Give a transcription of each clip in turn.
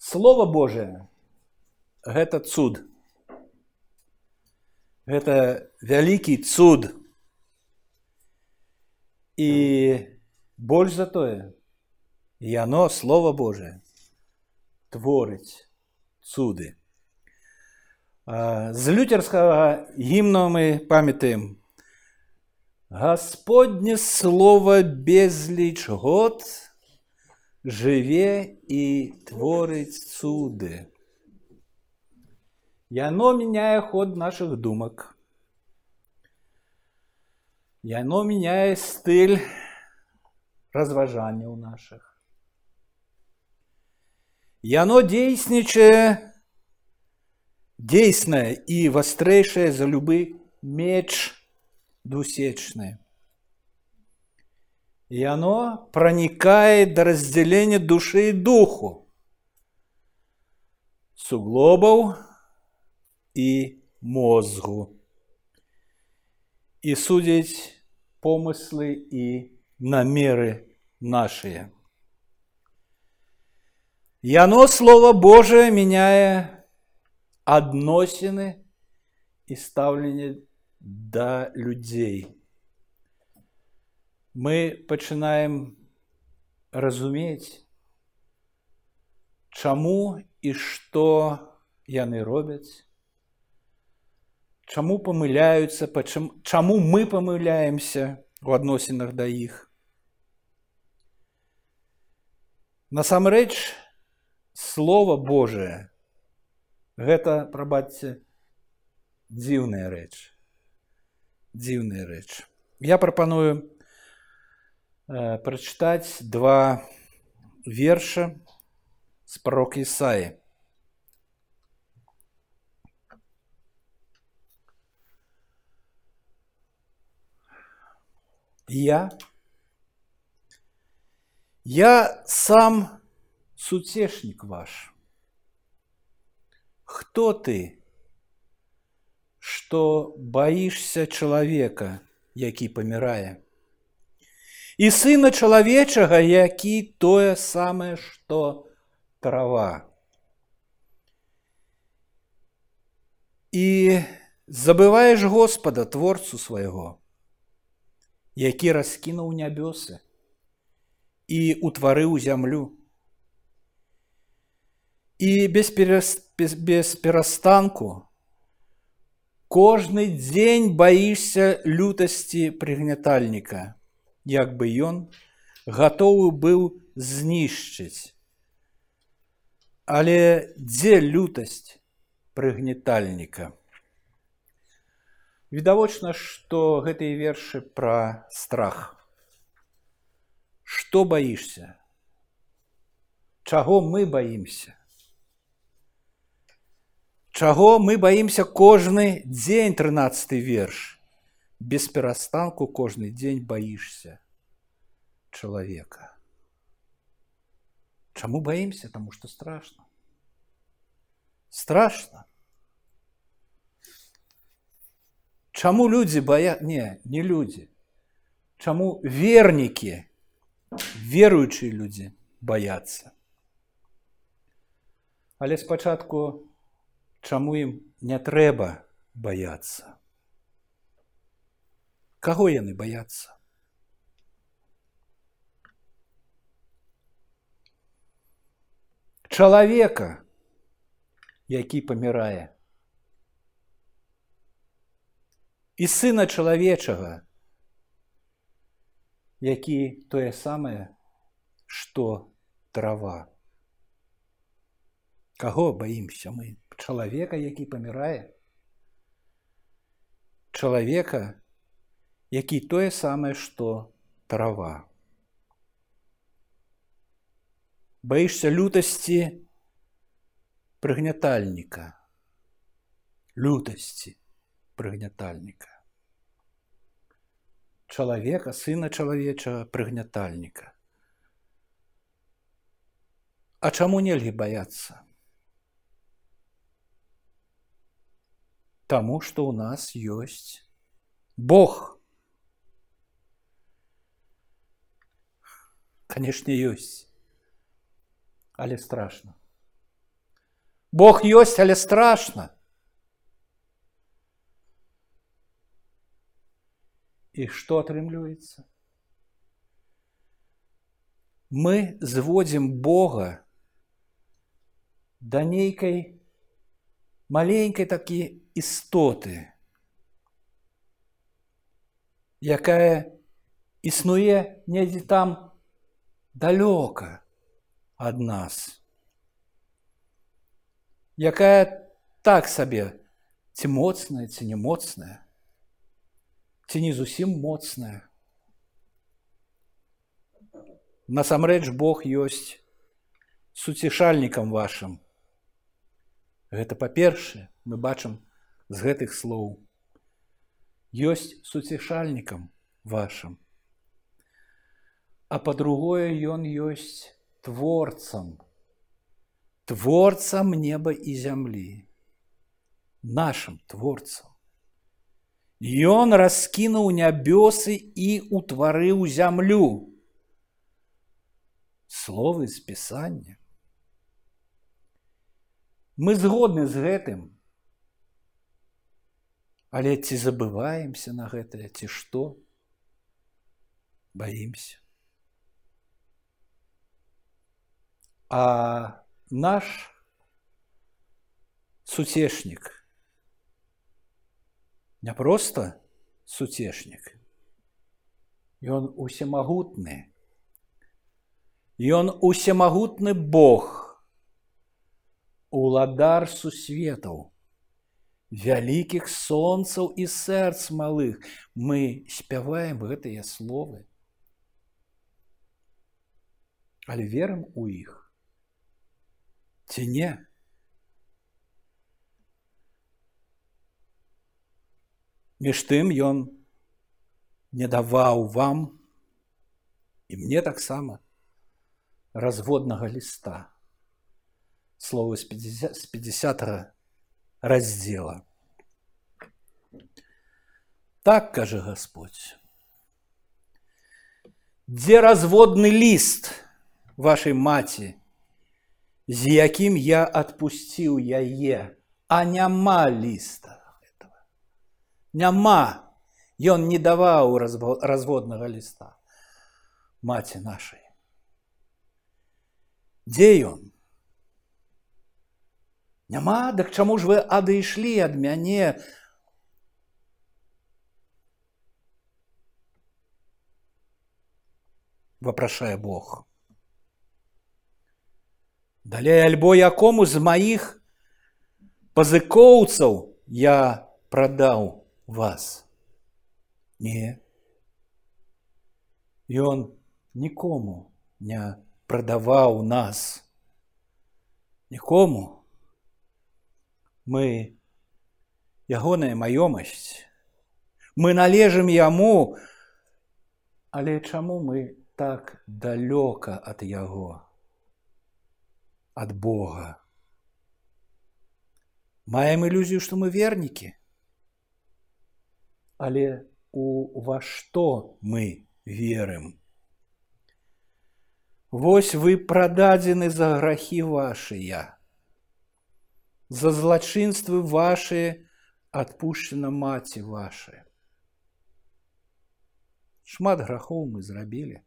Слово Божие – гэта цуд. Гэта вялікі цуд. І больш за тое, яно, Слово Божие, творыць цуды. З лютерскага гімна мы памятаем Господне слово безліч год жыве і творыць цуды. Яно меняе ход наших думак. Яно меняе стыль разважанняў наших. Яно дзейснічае дзейснае і вастрэйшае за любы меч двусечны. И оно проникает до разделения души и духу, суглобов и мозгу, и судить помыслы и намеры наши. И оно, Слово Божие, меняя односины и ставление до людей. Мы пачынаем разумець, чаму і што яны робяць, чаму памыляюцца, чаму мы памыляемся у адносінах да іх. Насамрэч, Слово Божие гэта, прабачце, дзіўная рэч дзіўная рэч. Я прапаную э, прачытаць два верша з пророк Ісаі. Я Я сам суцешнік ваш. Хто ты? што баішся чалавека, які памірае. І сына чалавечага, які тое самае, што трава. І забываеш Господа творцу свайго, які раскінуў нябёсы і утварыў зямлю. І без, перас... без, без перастанку Кожны дзень баішся лютасці прыгнятальніка, як бы ён гатовы быў знішчыць. Але дзе лютасць прыгнетальніка? Відавочна, што гэтыя вершы пра страх. Што баішся? Чаго мы баімся? Чаго мы баімся кожны дзень 13 верш. Без перастанку кожны дзень баішся чалавека. Чаму баімся, таму што страшно. Страшно. Чаму людзі бая не, не людзі. Чаму вернікі, веруючыя людзі баяцца. Але спачатку чаму ім не трэба баяцца Каго яны баяцца чалавека які памірае і сына чалавечага які тое самае што трава. Каго баімся мы чалавека, які памірае, чалавека, які тое самае, што трава. Баішся лютасці прыгнятальніка, лютасці прыгнятальніка. Чалавека, сына чалавечага прыгнятальніка. А чаму нельга баяцца? тому, что у нас есть Бог. Конечно, есть. Але страшно. Бог ёсць, але страшна. І што атрымліваецца? Мы зводзім Бога да нейкай маленькай такі істоты, якая існуе недзе там далёка ад нас, якая так сабе ці моцная, ці не моцная, ці не зусім моцная. Насамрэч Бог ёсць суцішальнікам вашым. Гэта па-першае, мы бачым з гэтых слоў. Ёсць суцішальнікам вашым. А па-другое, ён ёсць творцам, творцам неба і зямлі, нашим творцам. Ён раскінуў нябёсы і ўтварыў зямлю. Словы з пісання. Мы згодны з гэтым. Але ці забываемся на гэтае, ці што? Баімся. А наш суцешнік не проста суцешнік. Ён усемагутны. Ён усемагутны Бог, уладар сусветаў, вялікіх сонцаў і сэрц малых. Мы спяваем гэтыя словы. Але верым у іх. Ці не? Між тым ён не даваў вам і мне таксама разводнага ліста слово с 50, с 50 раздела. Так каже Господь. Дзе разводны ліст вашай маці, з якім я адпусціў яе, а няма ліста этого. Няма. Ён не даваў разводнага ліста маці нашай. Дзе ён? Няма, дык чаму ж вы адышлі ад мяне? Вапрашае Бог. Далей альбо якому з маіх пазыкоўцаў я прадаў вас. Не. Ён нікому не прадаваў нас. Нікому мы ягоная маёмасць мы належым яму але чаму мы так далёка ад яго ад бога маем ілюзію што мы вернікі але у ва што мы верым Вось вы прададзены за грахі вашыя за злачынствы ваши адпушчана маці ваши. Шмат грахоў мы зрабілі.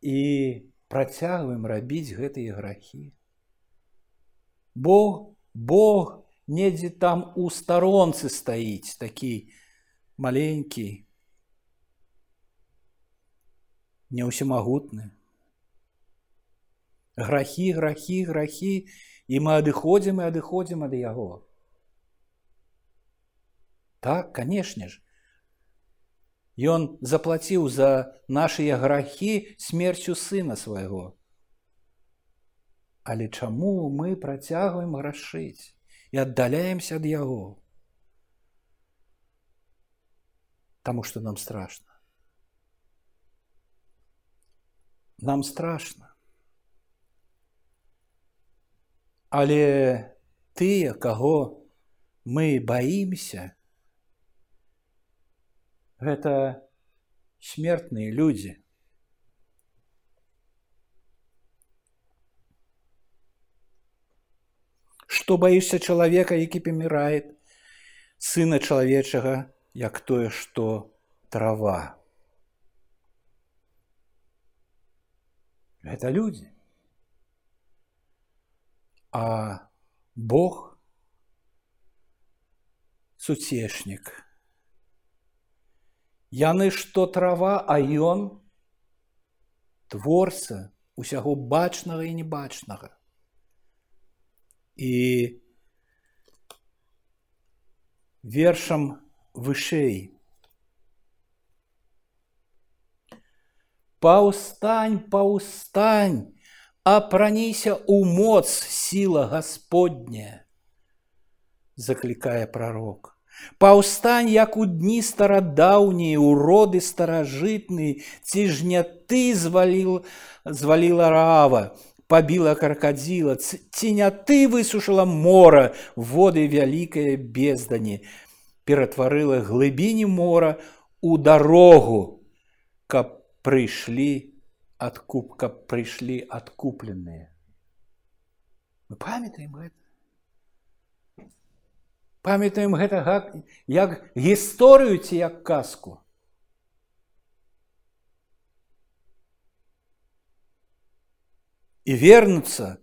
І працягваем рабіць гэтыя грахі. Бог, Бог недзе там у старонцы стаіць такі маленькі, неўсемагутны. Грахі, грахі, грахі, і мы адыходзім і адыходзім ад яго. Так, канешне ж. Ён заплаціў за нашыя грахі смерцю сына свайго. Але чаму мы працягваем грашыць і аддаляемся ад яго? Таму што нам страшна. Нам страшна. Але тыя, каго мы баімся, гэта смертныя людзі. Што баішся чалавека, які памірае, сына чалавечага, як тое, што трава. Гэта людзі. А Бог суцешнік. – Яны што трава, а ён творца усяго бачнага і небачнага. І вершам вышэй. Паўстань, паўстань, апраніся ў моц сіла Гасподня, заклікае прарок. Паўстань, як у дні старадаўнія, уроды старажытны, ці ж не ты зваліл, зваліла рава, побила крокодила, ці не ты высушила мора, воды вялікае бездані, ператварыла глыбіні мора у дарогу, каб прыйшлі адкуп, каб прыйшлі адкупленыя. Мы памятаем гэта. Памятаем гэта як гісторыю ці як казку. і вернуцца,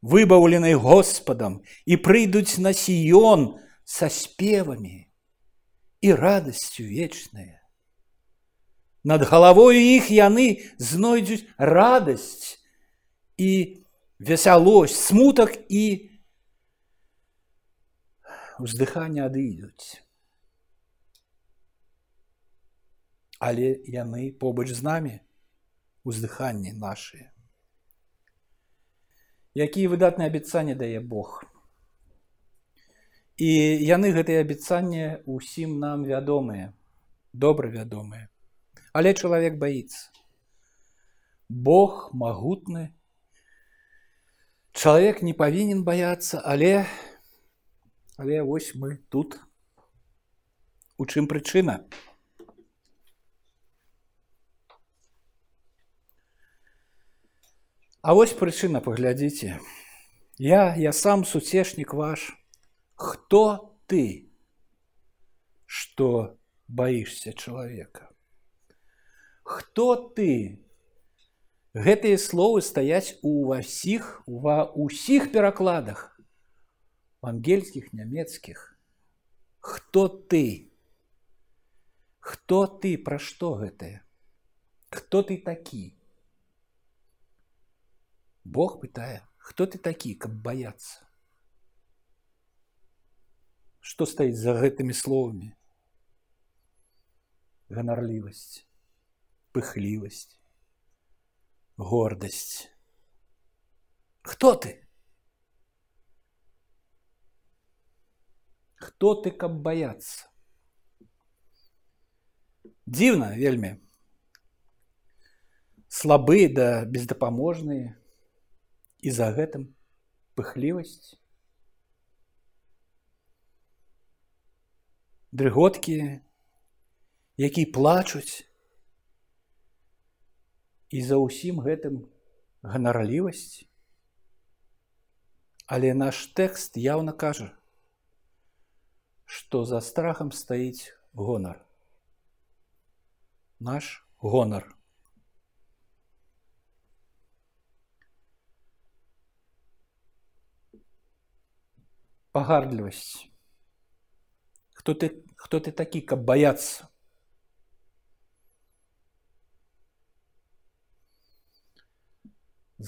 выбаўленай Господам, і прыйдуць на сіён са спевамі і радасцю вечная. Над галавою іх яны знойдуць радасць і весялосць, смутак і уздыханне адыдуць. Але яны побач з намі уздыханні нашыя. якія выдатныя абяцанні дае Бог. І яны гэтыя абяцанні ўсім нам вядомыя, добра вядомыя. Але чалавек баіцца. Бог магутны. Чалавек не павінен баяцца, але але вось мы тут. У чым прычына? А вось прычына паглядзіце. Я, я сам суцешнік ваш. Хто ты, што баішся чалавека? Хто ты? Гэтыя словы стаяць у ўсіх ва ўсіх перакладах ангельскіх нямецкіх. Хто ты? Хто ты пра што гэтае? Хто ты такі? Бог пытае, хто ты такі, каб баяцца? Што стаіць за гэтымі словамі? Ганарлівасць, пыхлівасць, гордасць. Хто ты? Хто ты, каб баяцца? Дзіўна вельмі. Слабыя да бездапаможныя, і за гэтым пыхлівасць дрыготкі які плачуць і за ўсім гэтым ганарлівасць але наш тэкст яўна кажа што за страхам стаіць гонар наш гонар пагардлівасць. Хто ты, хто ты такі, каб баяцца?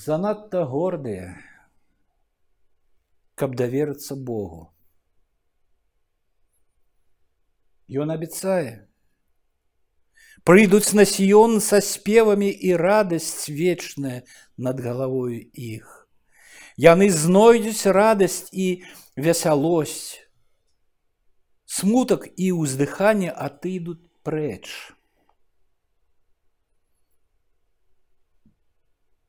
Занадта гордыя, каб даверыцца Богу. Ён абяцае, прыйдуць на сіён са спевамі і радасць вечная над галавою іх. Яны знойдуць радасць і весялосць, смутак і ўздыханне атыдуць прэч.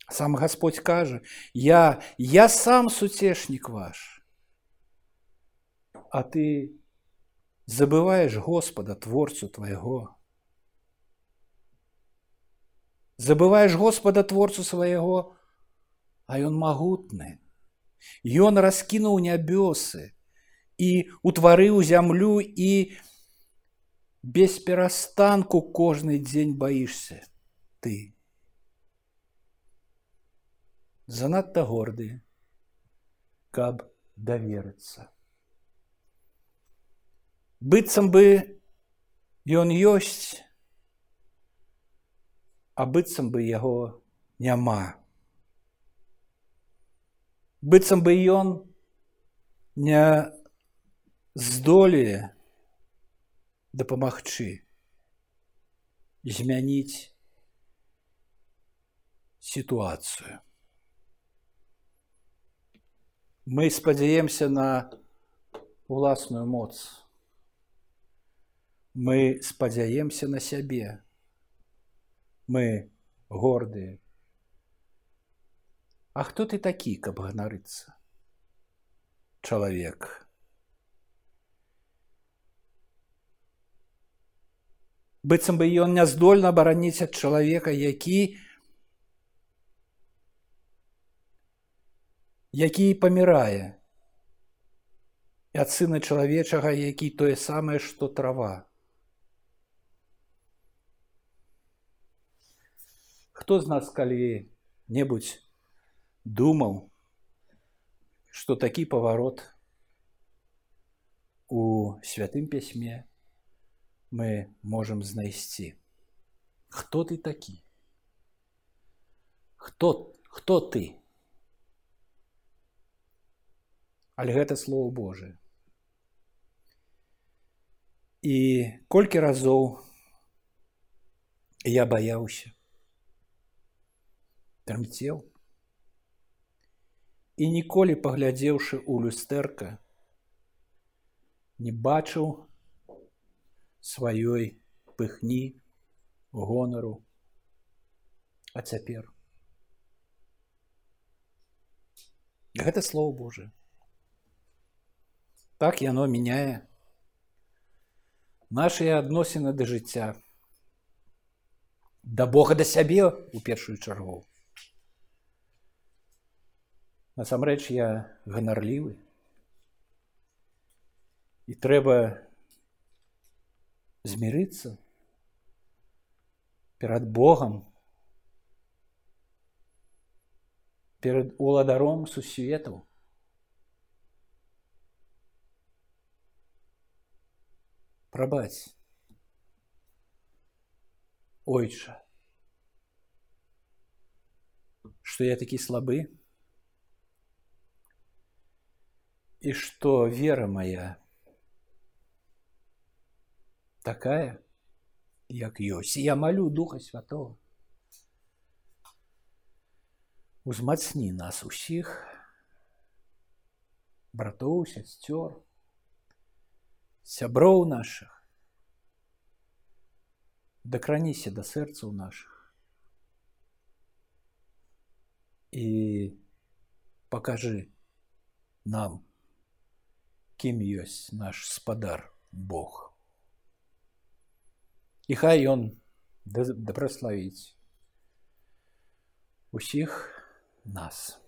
Сам Господь кажа: я, я сам суцешнік ваш. А ты забываеш Господа творцу твайго. Забываеш Господа творцу свайго, а ён магутны. Ён раскінуў нябёсы і утварыў зямлю і без перастанку кожны дзень баішся ты. Занадта горды, каб даверыцца. Быццам бы ён ёсць, а быццам бы яго няма быццам бы ён не здолее дапамагчы змяніць сітуацыю. Мы спадзяемся на уласную моц. Мы спадзяемся на сябе. Мы гордыя, а хто ты такі, каб ганарыцца? Чалавек. Быццам бы ён не здольна абараніць ад чалавека, які які памірае і ад сына чалавечага, які тое самае, што трава. Хто з нас калі-небудзь думаў, што такі паварот у святым пісьме мы можам знайсці. Хто ты такі? Хто, хто ты? Але гэта слово Божие. І колькі разоў я баяўся, трымцеў, і ніколі паглядзеўшы ў люстэрка не бачыў сваёй пыхні гонару. А цяпер? Гэта слово Божие. Так яно мяняе нашыя адносіны да жыцця. Да Бога да сябе у першую чаргу Насамрэч я ганарлівы. І трэба змірыцца перад Богам, перад уладаром сусветаў. Прабаць. Ойча, што я такі слабы, и что вера моя такая, як ёсць. Я молю Духа Святого. Узмацні нас усіх, братоў, сясцёр, сяброў наших, дакраніся да сэрцаў наших і пакажы нам, кім ёсць наш спадар Бог. І хай ён дапраславіць усіх нас.